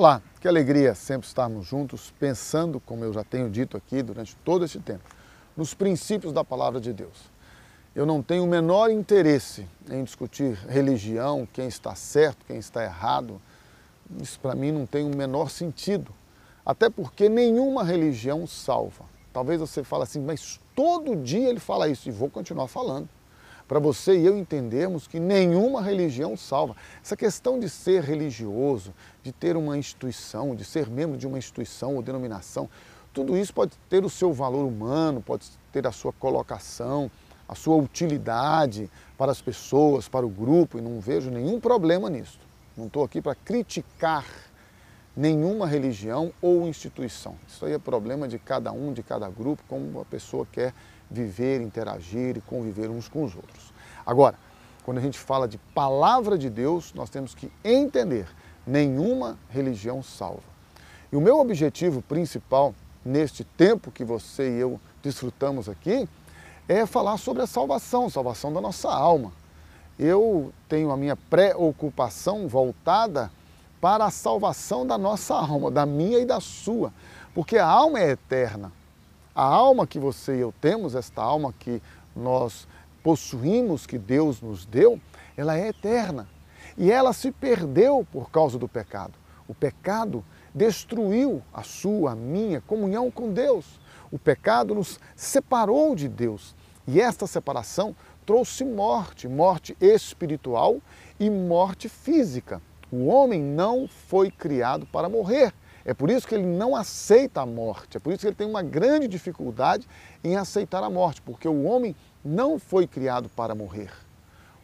Olá, que alegria sempre estarmos juntos, pensando, como eu já tenho dito aqui durante todo este tempo, nos princípios da palavra de Deus. Eu não tenho o menor interesse em discutir religião, quem está certo, quem está errado. Isso para mim não tem o menor sentido. Até porque nenhuma religião salva. Talvez você fale assim, mas todo dia ele fala isso, e vou continuar falando para você e eu entendermos que nenhuma religião salva. Essa questão de ser religioso, de ter uma instituição, de ser membro de uma instituição ou denominação, tudo isso pode ter o seu valor humano, pode ter a sua colocação, a sua utilidade para as pessoas, para o grupo, e não vejo nenhum problema nisso. Não estou aqui para criticar nenhuma religião ou instituição. Isso aí é problema de cada um, de cada grupo, como a pessoa quer viver, interagir e conviver uns com os outros. Agora, quando a gente fala de palavra de Deus, nós temos que entender, nenhuma religião salva. E o meu objetivo principal neste tempo que você e eu desfrutamos aqui é falar sobre a salvação, salvação da nossa alma. Eu tenho a minha preocupação voltada para a salvação da nossa alma, da minha e da sua, porque a alma é eterna. A alma que você e eu temos, esta alma que nós possuímos, que Deus nos deu, ela é eterna. E ela se perdeu por causa do pecado. O pecado destruiu a sua, a minha comunhão com Deus. O pecado nos separou de Deus. E esta separação trouxe morte, morte espiritual e morte física. O homem não foi criado para morrer. É por isso que ele não aceita a morte, é por isso que ele tem uma grande dificuldade em aceitar a morte, porque o homem não foi criado para morrer.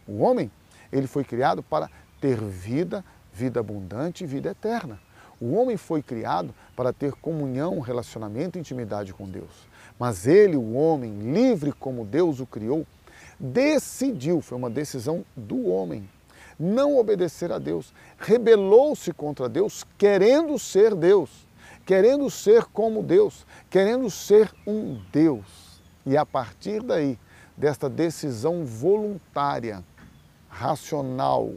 O homem, ele foi criado para ter vida, vida abundante e vida eterna. O homem foi criado para ter comunhão, relacionamento e intimidade com Deus. Mas ele, o homem, livre como Deus o criou, decidiu, foi uma decisão do homem, não obedecer a Deus, rebelou-se contra Deus, querendo ser Deus, querendo ser como Deus, querendo ser um Deus. E a partir daí, desta decisão voluntária, racional,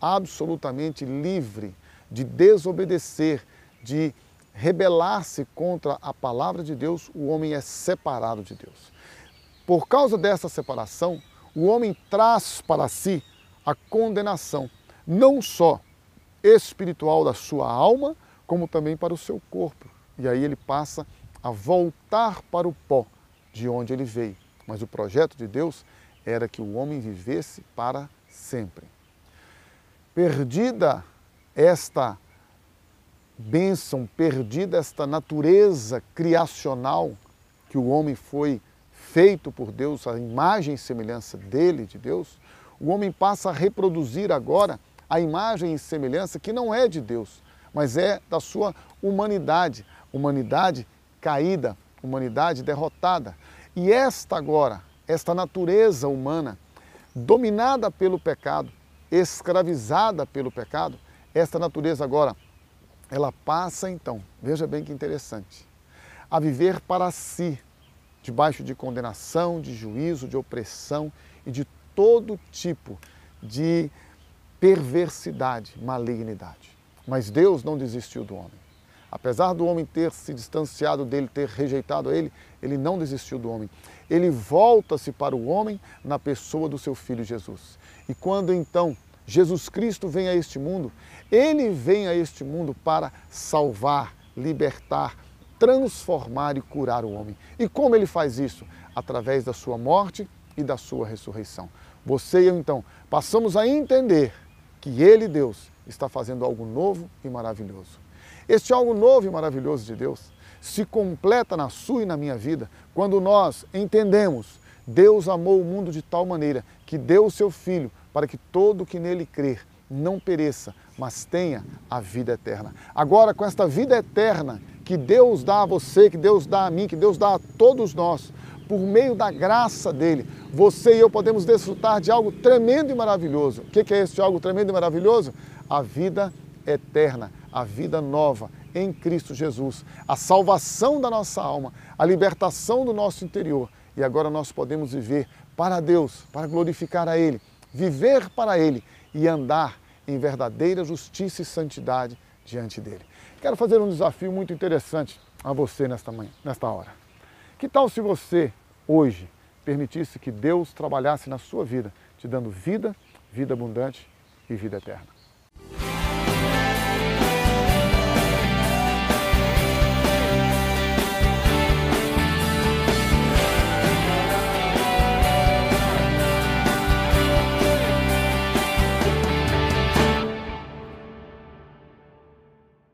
absolutamente livre de desobedecer, de rebelar-se contra a palavra de Deus, o homem é separado de Deus. Por causa dessa separação, o homem traz para si a condenação, não só espiritual da sua alma, como também para o seu corpo. E aí ele passa a voltar para o pó de onde ele veio. Mas o projeto de Deus era que o homem vivesse para sempre. Perdida esta bênção, perdida esta natureza criacional que o homem foi feito por Deus, a imagem e semelhança dele, de Deus, o homem passa a reproduzir agora a imagem e semelhança que não é de Deus, mas é da sua humanidade, humanidade caída, humanidade derrotada. E esta agora, esta natureza humana, dominada pelo pecado, escravizada pelo pecado, esta natureza agora, ela passa então, veja bem que interessante, a viver para si, debaixo de condenação, de juízo, de opressão e de todo tipo de perversidade, malignidade. Mas Deus não desistiu do homem. Apesar do homem ter se distanciado dele, ter rejeitado ele, ele não desistiu do homem. Ele volta-se para o homem na pessoa do seu filho Jesus. E quando então Jesus Cristo vem a este mundo, ele vem a este mundo para salvar, libertar, transformar e curar o homem. E como ele faz isso? Através da sua morte e da sua ressurreição. Você e eu, então, passamos a entender que Ele, Deus, está fazendo algo novo e maravilhoso. Este algo novo e maravilhoso de Deus se completa na sua e na minha vida quando nós entendemos Deus amou o mundo de tal maneira que deu o seu Filho para que todo que nele crer não pereça, mas tenha a vida eterna. Agora, com esta vida eterna que Deus dá a você, que Deus dá a mim, que Deus dá a todos nós, por meio da graça dele, você e eu podemos desfrutar de algo tremendo e maravilhoso. O que é esse algo tremendo e maravilhoso? A vida eterna, a vida nova em Cristo Jesus, a salvação da nossa alma, a libertação do nosso interior. E agora nós podemos viver para Deus, para glorificar a Ele, viver para Ele e andar em verdadeira justiça e santidade diante dele. Quero fazer um desafio muito interessante a você nesta manhã, nesta hora. Que tal se você hoje permitisse que Deus trabalhasse na sua vida, te dando vida, vida abundante e vida eterna?